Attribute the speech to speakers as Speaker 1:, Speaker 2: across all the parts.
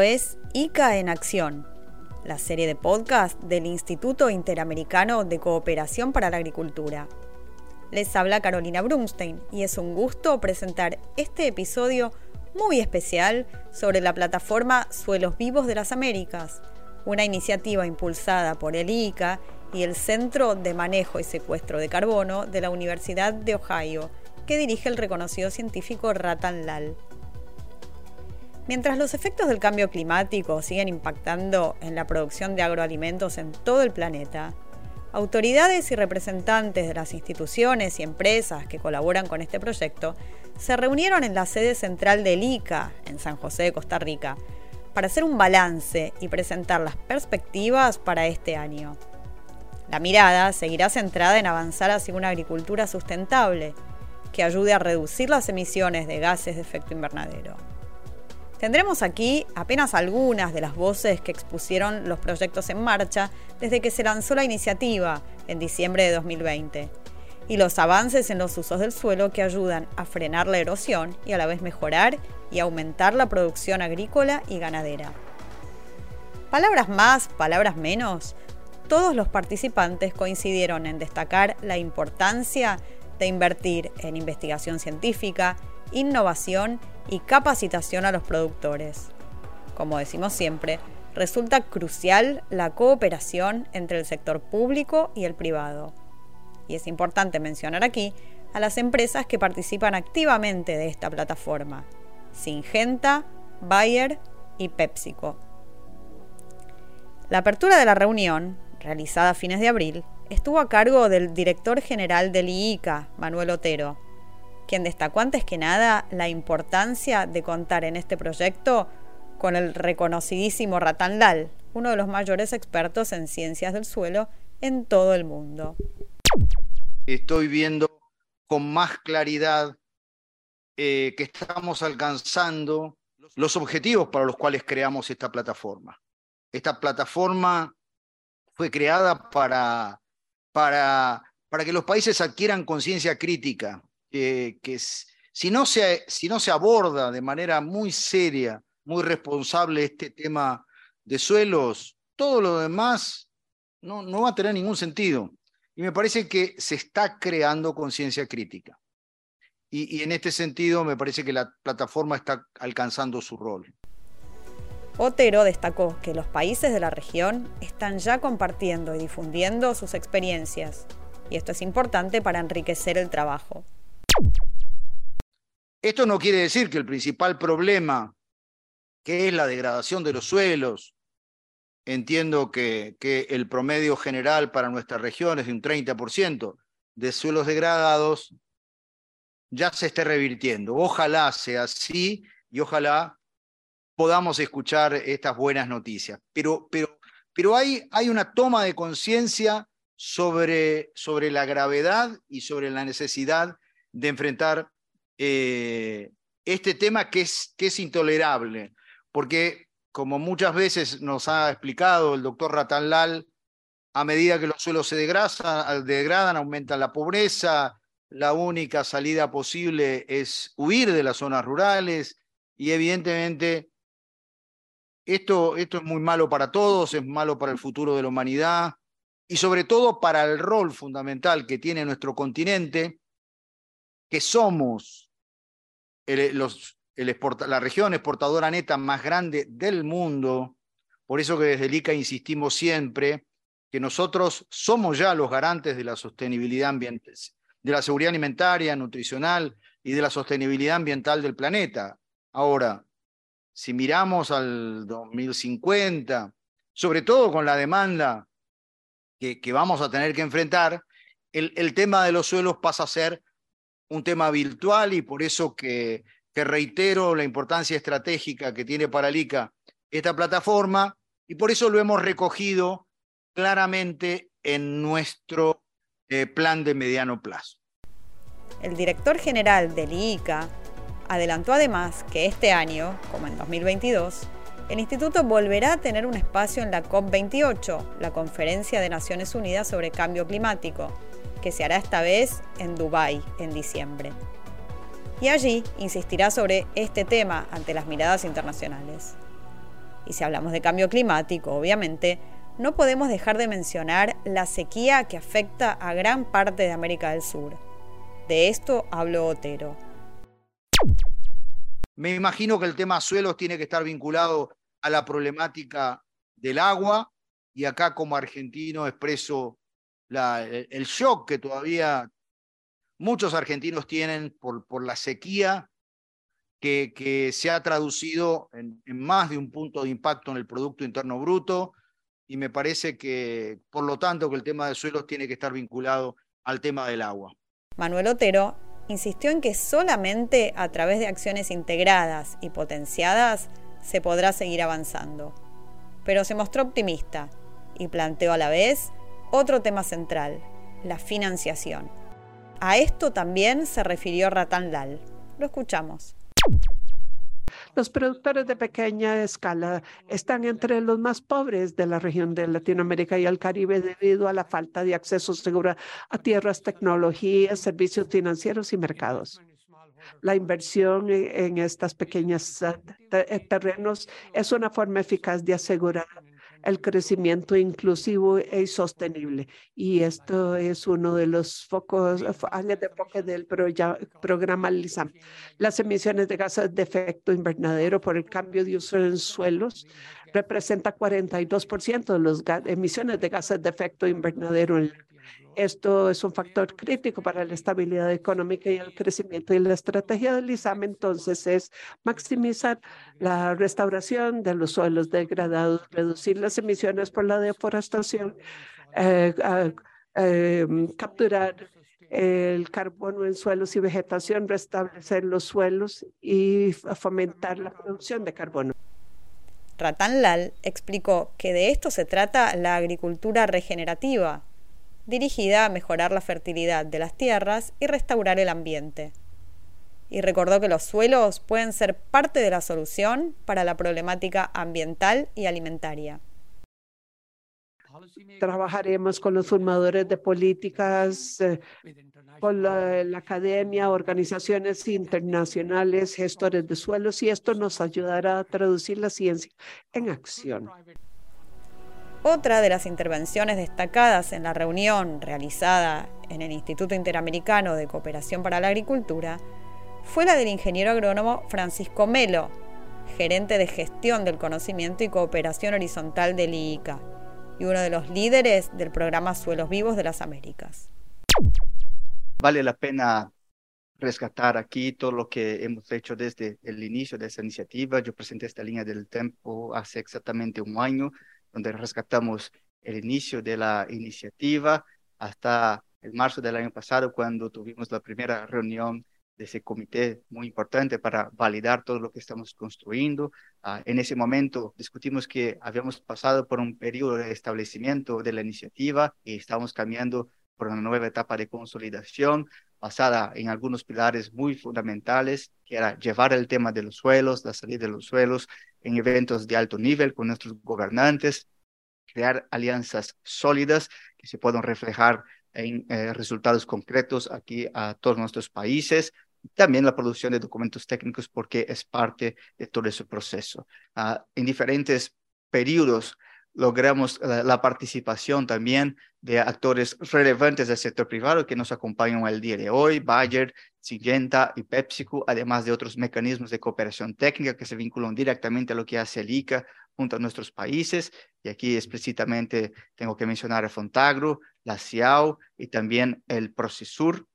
Speaker 1: Es ICA en Acción, la serie de podcast del Instituto Interamericano de Cooperación para la Agricultura. Les habla Carolina Brunstein y es un gusto presentar este episodio muy especial sobre la plataforma Suelos Vivos de las Américas, una iniciativa impulsada por el ICA y el Centro de Manejo y Secuestro de Carbono de la Universidad de Ohio, que dirige el reconocido científico Ratan Lal. Mientras los efectos del cambio climático siguen impactando en la producción de agroalimentos en todo el planeta, autoridades y representantes de las instituciones y empresas que colaboran con este proyecto se reunieron en la sede central del ICA, en San José de Costa Rica, para hacer un balance y presentar las perspectivas para este año. La mirada seguirá centrada en avanzar hacia una agricultura sustentable que ayude a reducir las emisiones de gases de efecto invernadero. Tendremos aquí apenas algunas de las voces que expusieron los proyectos en marcha desde que se lanzó la iniciativa en diciembre de 2020 y los avances en los usos del suelo que ayudan a frenar la erosión y a la vez mejorar y aumentar la producción agrícola y ganadera. Palabras más, palabras menos, todos los participantes coincidieron en destacar la importancia de invertir en investigación científica, innovación y capacitación a los productores. Como decimos siempre, resulta crucial la cooperación entre el sector público y el privado. Y es importante mencionar aquí a las empresas que participan activamente de esta plataforma, Singenta, Bayer y PepsiCo. La apertura de la reunión, realizada a fines de abril, estuvo a cargo del director general del IICA, Manuel Otero, quien destacó antes que nada la importancia de contar en este proyecto con el reconocidísimo Ratan Lal, uno de los mayores expertos en ciencias del suelo en todo el mundo.
Speaker 2: Estoy viendo con más claridad eh, que estamos alcanzando los objetivos para los cuales creamos esta plataforma. Esta plataforma fue creada para, para, para que los países adquieran conciencia crítica que si no, se, si no se aborda de manera muy seria, muy responsable este tema de suelos, todo lo demás no, no va a tener ningún sentido. Y me parece que se está creando conciencia crítica. Y, y, en este sentido me parece que la plataforma está alcanzando su rol.
Speaker 1: Otero destacó que los países de la región están ya compartiendo y difundiendo sus experiencias, y esto es importante para enriquecer el trabajo.
Speaker 2: Esto no quiere decir que el principal problema, que es la degradación de los suelos, entiendo que, el promedio general para nuestra región es de un 30% de suelos degradados, ya se esté revirtiendo. Ojalá sea así y ojalá podamos escuchar estas buenas noticias. Pero, pero, pero hay, hay una toma de conciencia sobre, sobre la gravedad y sobre la necesidad de enfrentar eh, este tema que es, que es intolerable, porque como muchas veces nos ha explicado el doctor Ratanlal, a medida que los suelos se degradan, degradan, aumenta la pobreza, la única salida posible es huir de las zonas rurales y evidentemente esto, esto es muy malo para todos, es malo para el futuro de la humanidad y sobre todo para el rol fundamental que tiene nuestro continente, que somos la región exportadora neta más grande del mundo. Por eso que desde el ICA insistimos siempre que nosotros somos ya los garantes de la sostenibilidad ambiental, de la seguridad alimentaria, nutricional y de la sostenibilidad ambiental del planeta. Ahora, si miramos al 2050, sobre todo con la demanda que, vamos a tener que enfrentar, el tema de los suelos pasa a ser un tema virtual y por eso que, reitero la importancia estratégica que tiene para el ICA esta plataforma y por eso lo hemos recogido claramente en nuestro eh, plan de mediano plazo.
Speaker 1: El director general del ICA adelantó además que este año, como en 2022, el instituto volverá a tener un espacio en la COP28, la Conferencia de Naciones Unidas sobre Cambio Climático, que se hará esta vez en Dubái en diciembre. Y allí insistirá sobre este tema ante las miradas internacionales. Y si hablamos de cambio climático, obviamente, no podemos dejar de mencionar la sequía que afecta a gran parte de América del Sur. De esto habló Otero.
Speaker 2: Me imagino que el tema suelos tiene que estar vinculado a la problemática del agua y acá como argentino expreso el shock que todavía muchos argentinos tienen por, por la sequía que, que, se ha traducido en, en más de un punto de impacto en el Producto Interno Bruto y me parece que, por lo tanto, que el tema de suelos tiene que estar vinculado al tema del agua.
Speaker 1: Manuel Otero insistió en que solamente a través de acciones integradas y potenciadas se podrá seguir avanzando. Pero se mostró optimista y planteó a la vez otro tema central, la financiación. A esto también se refirió Ratan Lal. Lo escuchamos.
Speaker 3: Los productores de pequeña escala están entre los más pobres de la región de Latinoamérica y el Caribe debido a la falta de acceso seguro a tierras, tecnologías, servicios financieros y mercados. La inversión en estas pequeñas eh, terrenos es una forma eficaz de asegurar el crecimiento inclusivo y sostenible. Y esto es uno de los focos, áreas de enfoque del programa LISAM. Las emisiones de gases de efecto invernadero por el cambio de uso en suelos representa 42% de las emisiones de gases de efecto invernadero en esto es un factor crítico para la estabilidad económica y el crecimiento. Y la estrategia del ISAM entonces es maximizar la restauración de los suelos degradados, reducir las emisiones por la deforestación, eh, em, capturar el carbono en suelos y vegetación, restablecer los suelos y fomentar la producción de carbono.
Speaker 1: Ratan Lal explicó que de esto se trata la agricultura regenerativa, dirigida a mejorar la fertilidad de las tierras y restaurar el ambiente. Y recordó que los suelos pueden ser parte de la solución para la problemática ambiental y alimentaria.
Speaker 3: Trabajaremos con los formadores de políticas, eh, con la, la, academia, organizaciones internacionales, gestores de suelos, y esto nos ayudará a traducir la ciencia en acción.
Speaker 1: Otra de las intervenciones destacadas en la reunión realizada en el Instituto Interamericano de Cooperación para la Agricultura fue la del ingeniero agrónomo Francisco Melo, gerente de gestión del conocimiento y cooperación horizontal del IICA y uno de los líderes del programa Suelos Vivos de las Américas.
Speaker 4: Vale la pena rescatar aquí todo lo que hemos hecho desde el inicio de esa iniciativa. Yo presenté esta línea del tiempo hace exactamente un año donde rescatamos el inicio de la iniciativa hasta el marzo del año pasado, cuando tuvimos la primera reunión de ese comité muy importante para validar todo lo que estamos construyendo. Uh, en ese momento discutimos que habíamos pasado por un periodo de establecimiento de la iniciativa y estamos cambiando por una nueva etapa de consolidación basada en algunos pilares muy fundamentales, que era llevar el tema de los suelos, la salida de los suelos en eventos de alto nivel con nuestros gobernantes, crear alianzas sólidas que se puedan reflejar en eh, resultados concretos aquí a todos nuestros países. También la producción de documentos técnicos porque es parte de todo ese proceso. Uh, en diferentes periodos logramos la, la, participación también de actores relevantes del sector privado que nos acompañan el día de hoy, Bayer, Syngenta y PepsiCo, además de otros mecanismos de cooperación técnica que se vinculan directamente a lo que hace el ICA junto a nuestros países. Y aquí explícitamente tengo que mencionar a Fontagro, la CIAO y también el Procesur.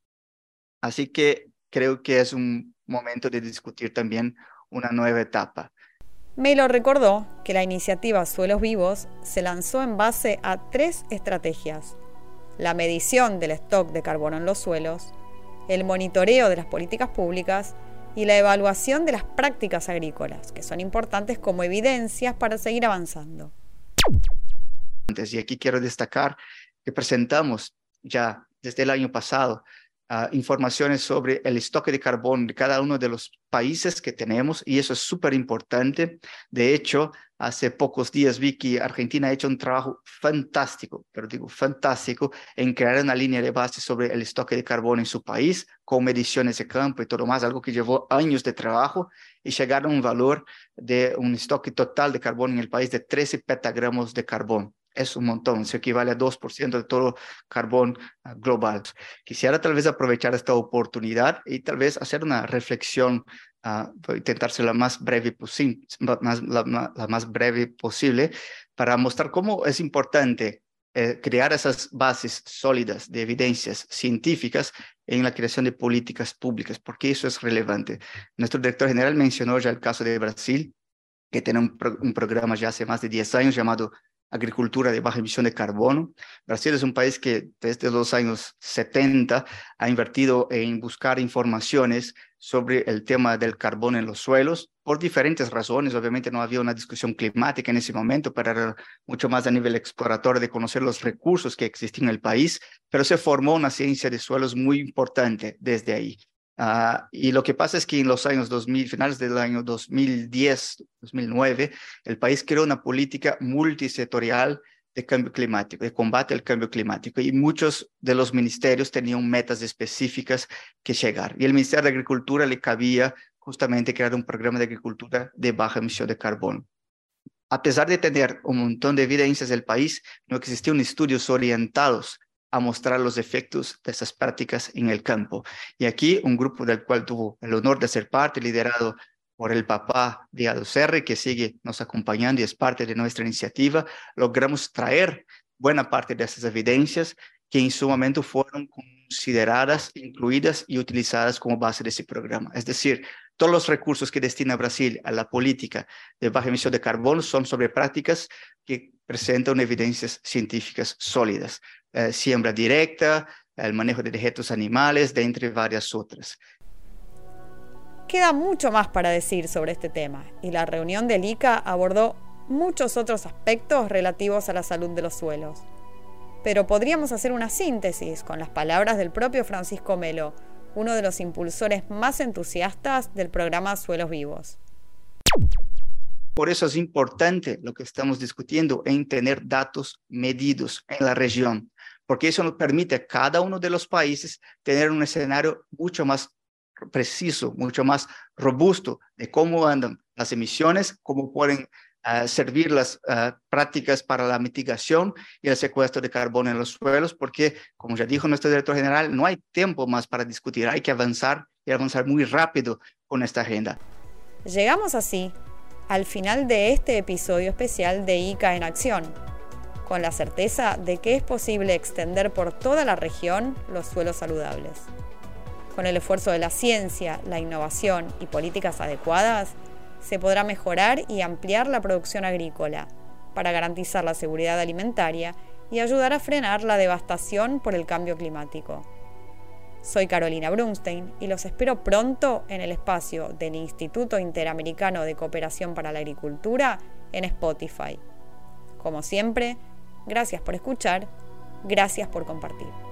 Speaker 4: Así que creo que es un momento de discutir también una nueva etapa.
Speaker 1: Melo recordó que la iniciativa Suelos Vivos se lanzó en base a tres estrategias. La medición del stock de carbono en los suelos, el monitoreo de las políticas públicas y la evaluación de las prácticas agrícolas, que son importantes como evidencias para seguir avanzando.
Speaker 4: Y aquí quiero destacar que presentamos ya desde el año pasado uh, informaciones sobre el stock de carbón de cada uno de los países que tenemos y eso es súper importante. De hecho, Hace pocos días vi que Argentina ha hecho un trabajo fantástico, pero digo fantástico, en crear una línea de base sobre el estoque de carbono en su país, con mediciones de campo y todo más, algo que llevó años de trabajo y llegaron a un valor de un estoque total de carbono en el país de 13 petagramos de carbón es un montón, se equivale a 2% de todo carbón ah, global. Quisiera tal vez aprovechar esta oportunidad y tal vez hacer una reflexión, uh, intentar ser la más breve, posible para mostrar cómo es importante eh, crear esas bases sólidas de evidencias científicas en la creación de políticas públicas, porque eso es relevante. Nuestro director general mencionó ya el caso de Brasil, que tiene un, un programa ya hace más de 10 años llamado agricultura de baja emisión de carbono. Brasil es un país que desde los años 70 ha invertido en buscar informaciones sobre el tema del carbono en los suelos por diferentes razones. Obviamente no había una discusión climática en ese momento, pero era mucho más a nivel exploratorio de conocer los recursos que existían en el país, pero se formó una ciencia de suelos muy importante desde ahí. Uh, y lo que pasa es que en los años 2000, finales del año 2010, 2009, el país creó una política multisectorial de cambio climático, de combate al cambio climático, y muchos de los ministerios tenían metas específicas que llegar. Y el Ministerio de Agricultura le cabía justamente crear un programa de agricultura de baja emisión de carbono. A pesar de tener un montón de evidencias del país, no existían estudios orientados a mostrar los efectos de esas prácticas en el campo. Y aquí un grupo del cual tuvo el honor de ser parte, liderado por el papá de Adocerre, que sigue nos acompañando y es parte de nuestra iniciativa, logramos traer buena parte de esas evidencias que en su momento fueron consideradas, incluidas y utilizadas como base de ese programa. Es decir, todos los recursos que destina Brasil a la política de baja emisión de carbono son sobre prácticas que presentan evidencias científicas sólidas. Eh, siembra directa, el manejo de dejetos animales, de entre varias otras.
Speaker 1: Queda mucho más para decir sobre este tema y la reunión del ICA abordó muchos otros aspectos relativos a la salud de los suelos. Pero podríamos hacer una síntesis con las palabras del propio Francisco Melo, uno de los impulsores más entusiastas del programa Suelos Vivos.
Speaker 4: Por eso es importante lo que estamos discutiendo en tener datos medidos en la región, porque eso nos permite a cada uno de los países tener un escenario mucho más preciso, mucho más robusto de cómo andan las emisiones, cómo pueden servir las prácticas para la mitigación y el secuestro de carbono en los suelos, porque, como ya dijo nuestro director general, no hay tiempo más para discutir, hay que avanzar y avanzar muy rápido con esta agenda.
Speaker 1: Llegamos así al final de este episodio especial de ICA en Acción con la certeza de que es posible extender por toda la región los suelos saludables. Con el esfuerzo de la ciencia, la innovación y políticas adecuadas, se podrá mejorar y ampliar la producción agrícola para garantizar la seguridad alimentaria y ayudar a frenar la devastación por el cambio climático. Soy Carolina Brunstein y los espero pronto en el espacio del Instituto Interamericano de Cooperación para la Agricultura en Spotify. Como siempre, Gracias por escuchar, gracias por compartir.